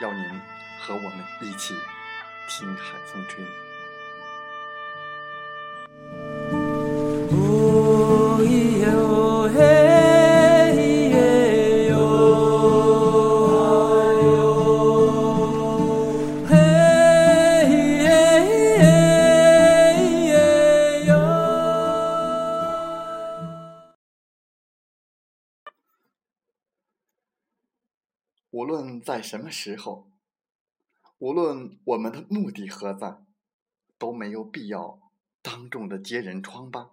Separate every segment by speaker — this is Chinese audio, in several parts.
Speaker 1: 要您和我们一起听海风吹。什么时候，无论我们的目的何在，都没有必要当众的揭人疮疤。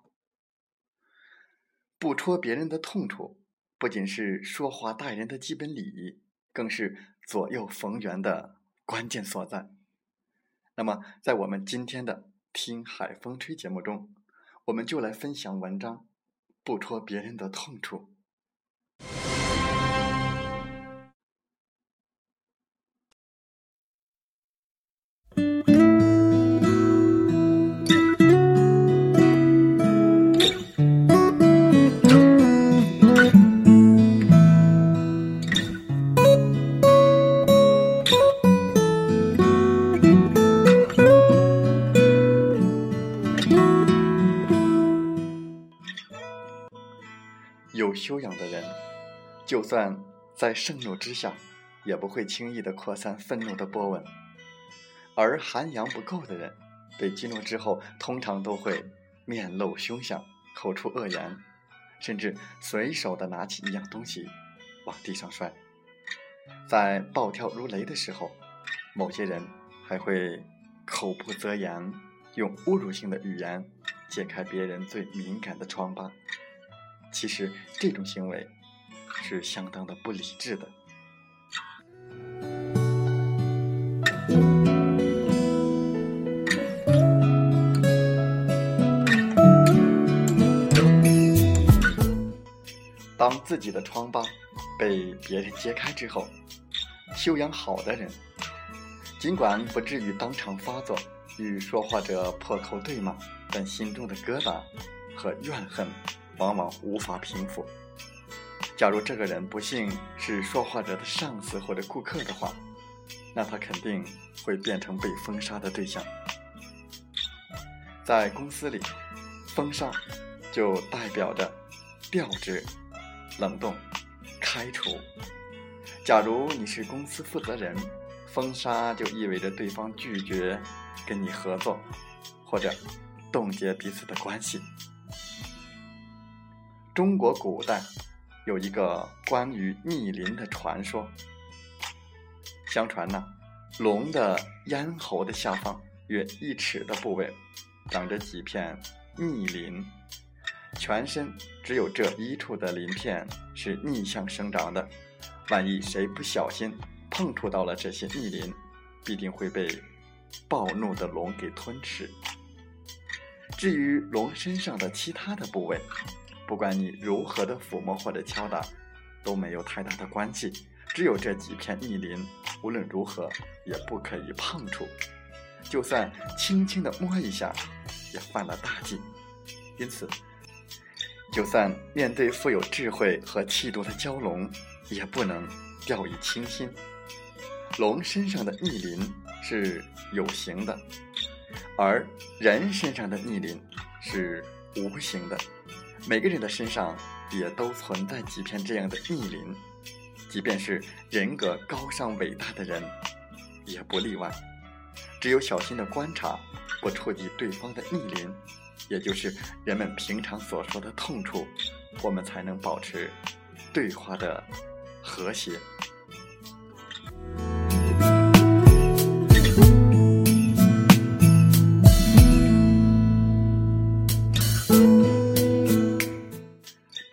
Speaker 1: 不戳别人的痛处，不仅是说话待人的基本礼仪，更是左右逢源的关键所在。那么，在我们今天的《听海风吹》节目中，我们就来分享文章《不戳别人的痛处》。就算在盛怒之下，也不会轻易的扩散愤怒的波纹；而涵养不够的人，被激怒之后，通常都会面露凶相，口出恶言，甚至随手的拿起一样东西往地上摔。在暴跳如雷的时候，某些人还会口不择言，用侮辱性的语言揭开别人最敏感的疮疤。其实这种行为是相当的不理智的。当自己的疮疤被别人揭开之后，修养好的人，尽管不至于当场发作，与说话者破口对骂，但心中的疙瘩和怨恨。往往无法平复。假如这个人不幸是说话者的上司或者顾客的话，那他肯定会变成被封杀的对象。在公司里，封杀就代表着调职、冷冻、开除。假如你是公司负责人，封杀就意味着对方拒绝跟你合作，或者冻结彼此的关系。中国古代有一个关于逆鳞的传说。相传呢，龙的咽喉的下方约一尺的部位，长着几片逆鳞，全身只有这一处的鳞片是逆向生长的。万一谁不小心碰触到了这些逆鳞，必定会被暴怒的龙给吞吃。至于龙身上的其他的部位，不管你如何的抚摸或者敲打，都没有太大的关系。只有这几片逆鳞，无论如何也不可以碰触。就算轻轻的摸一下，也犯了大忌。因此，就算面对富有智慧和气度的蛟龙，也不能掉以轻心。龙身上的逆鳞是有形的，而人身上的逆鳞是无形的。每个人的身上也都存在几片这样的逆鳞，即便是人格高尚伟大的人，也不例外。只有小心的观察，不触及对方的逆鳞。也就是人们平常所说的痛处，我们才能保持对话的和谐。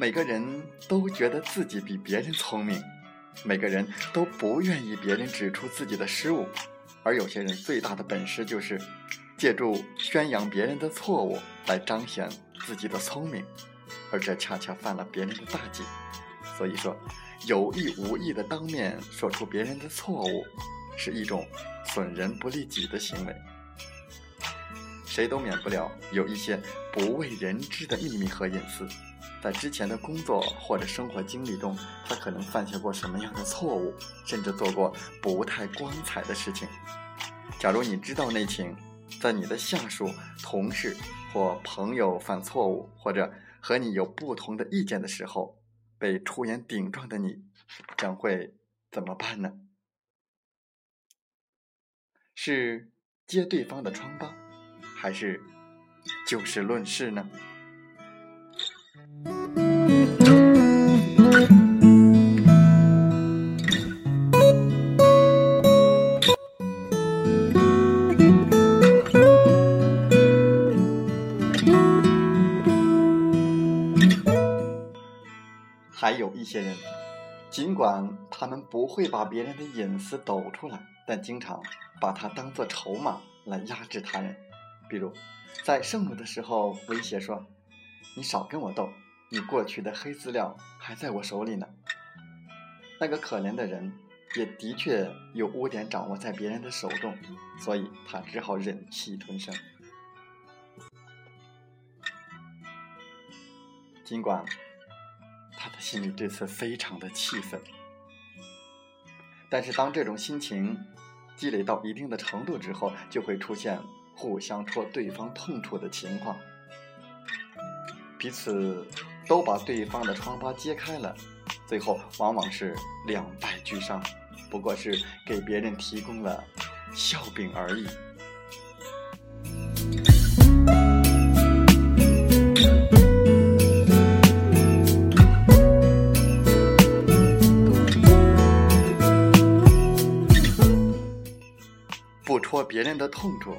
Speaker 1: 每个人都觉得自己比别人聪明，每个人都不愿意别人指出自己的失误，而有些人最大的本事就是。借助宣扬别人的错误来彰显自己的聪明，而这恰恰犯了别人的大忌。所以说，有意无意的当面说出别人的错误，是一种损人不利己的行为。谁都免不了有一些不为人知的秘密和隐私，在之前的工作或者生活经历中，他可能犯下过什么样的错误，甚至做过不太光彩的事情。假如你知道内情，在你的下属、同事或朋友犯错误，或者和你有不同的意见的时候，被出言顶撞的你，将会怎么办呢？是揭对方的疮疤，还是就事论事呢？还有一些人，尽管他们不会把别人的隐私抖出来，但经常把它当作筹码来压制他人。比如，在盛怒的时候威胁说：“你少跟我斗，你过去的黑资料还在我手里呢。”那个可怜的人也的确有污点掌握在别人的手中，所以他只好忍气吞声。尽管。他的心里对此非常的气愤，但是当这种心情积累到一定的程度之后，就会出现互相戳对方痛处的情况，彼此都把对方的疮疤揭开了，最后往往是两败俱伤，不过是给别人提供了笑柄而已。不戳别人的痛处，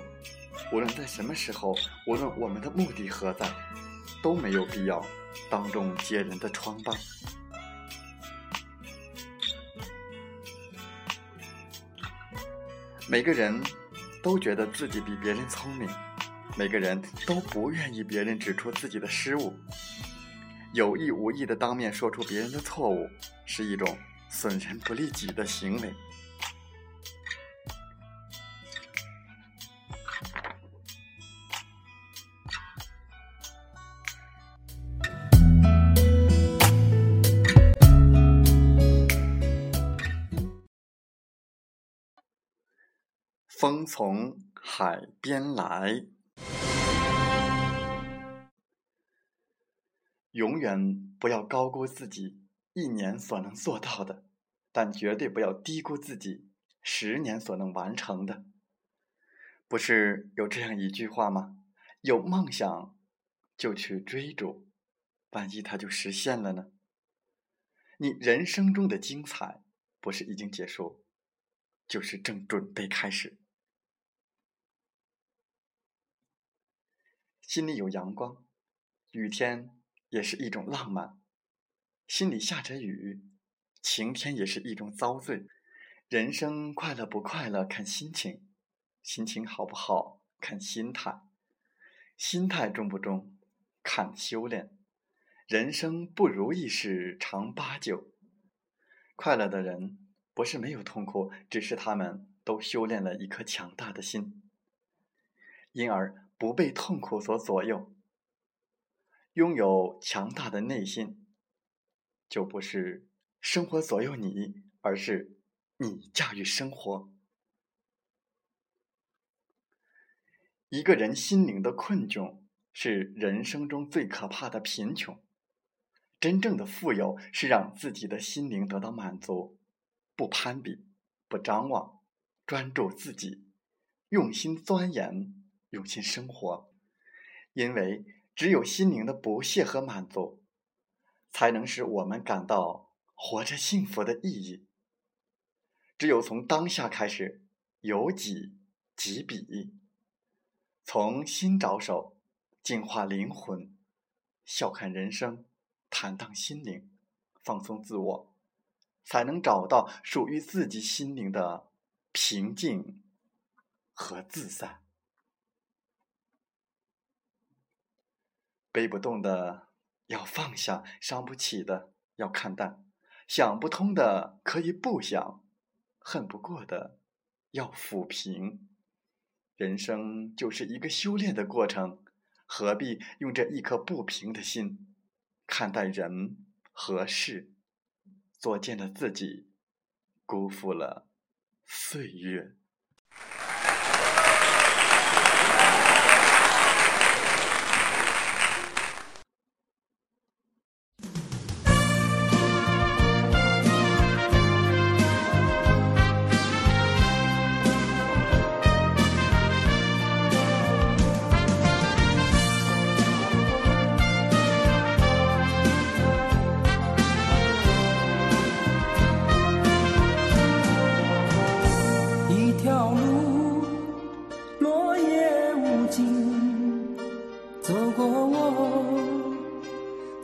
Speaker 1: 无论在什么时候，无论我们的目的何在，都没有必要当众揭人的疮疤。每个人都觉得自己比别人聪明，每个人都不愿意别人指出自己的失误。有意无意的当面说出别人的错误，是一种损人不利己的行为。风从海边来，永远不要高估自己一年所能做到的，但绝对不要低估自己十年所能完成的。不是有这样一句话吗？有梦想就去追逐，万一它就实现了呢？你人生中的精彩，不是已经结束，就是正准备开始。心里有阳光，雨天也是一种浪漫；心里下着雨，晴天也是一种遭罪。人生快乐不快乐看心情，心情好不好看心态，心态重不重看修炼。人生不如意事常八九，快乐的人不是没有痛苦，只是他们都修炼了一颗强大的心，因而。不被痛苦所左右，拥有强大的内心，就不是生活左右你，而是你驾驭生活。一个人心灵的困窘，是人生中最可怕的贫穷。真正的富有，是让自己的心灵得到满足，不攀比，不张望，专注自己，用心钻研，用心生活。因为只有心灵的不懈和满足，才能使我们感到活着幸福的意义。只有从当下开始，由己及彼。从心着手，净化灵魂，笑看人生，坦荡心灵，放松自我，才能找到属于自己心灵的平静和自在。背不动的要放下，伤不起的要看淡，想不通的可以不想，恨不过的要抚平。人生就是一个修炼的过程，何必用这一颗不平的心看待人和事？作践了自己，辜负了岁月。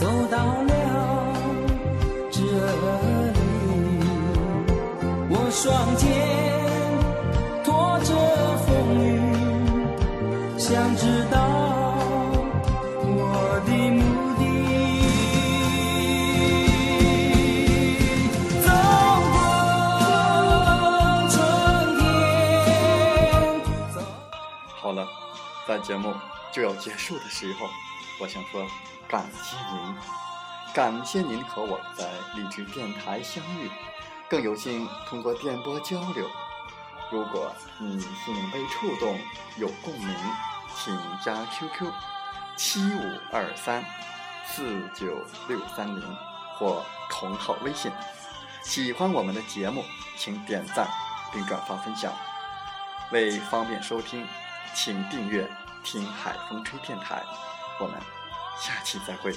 Speaker 2: 走到了这里，我双肩拖着风雨，想知道我的目的。走过春天。
Speaker 1: 好了，在节目就要结束的时候，我想说感谢您，感谢您和我在励志电台相遇。更有幸通过电波交流。如果你心灵被触动，有共鸣，请加 QQ 七五二三四九六三零或同号微信。喜欢我们的节目，请点赞并转发分享。为方便收听，请订阅“听海风吹电台”。我们下期再会。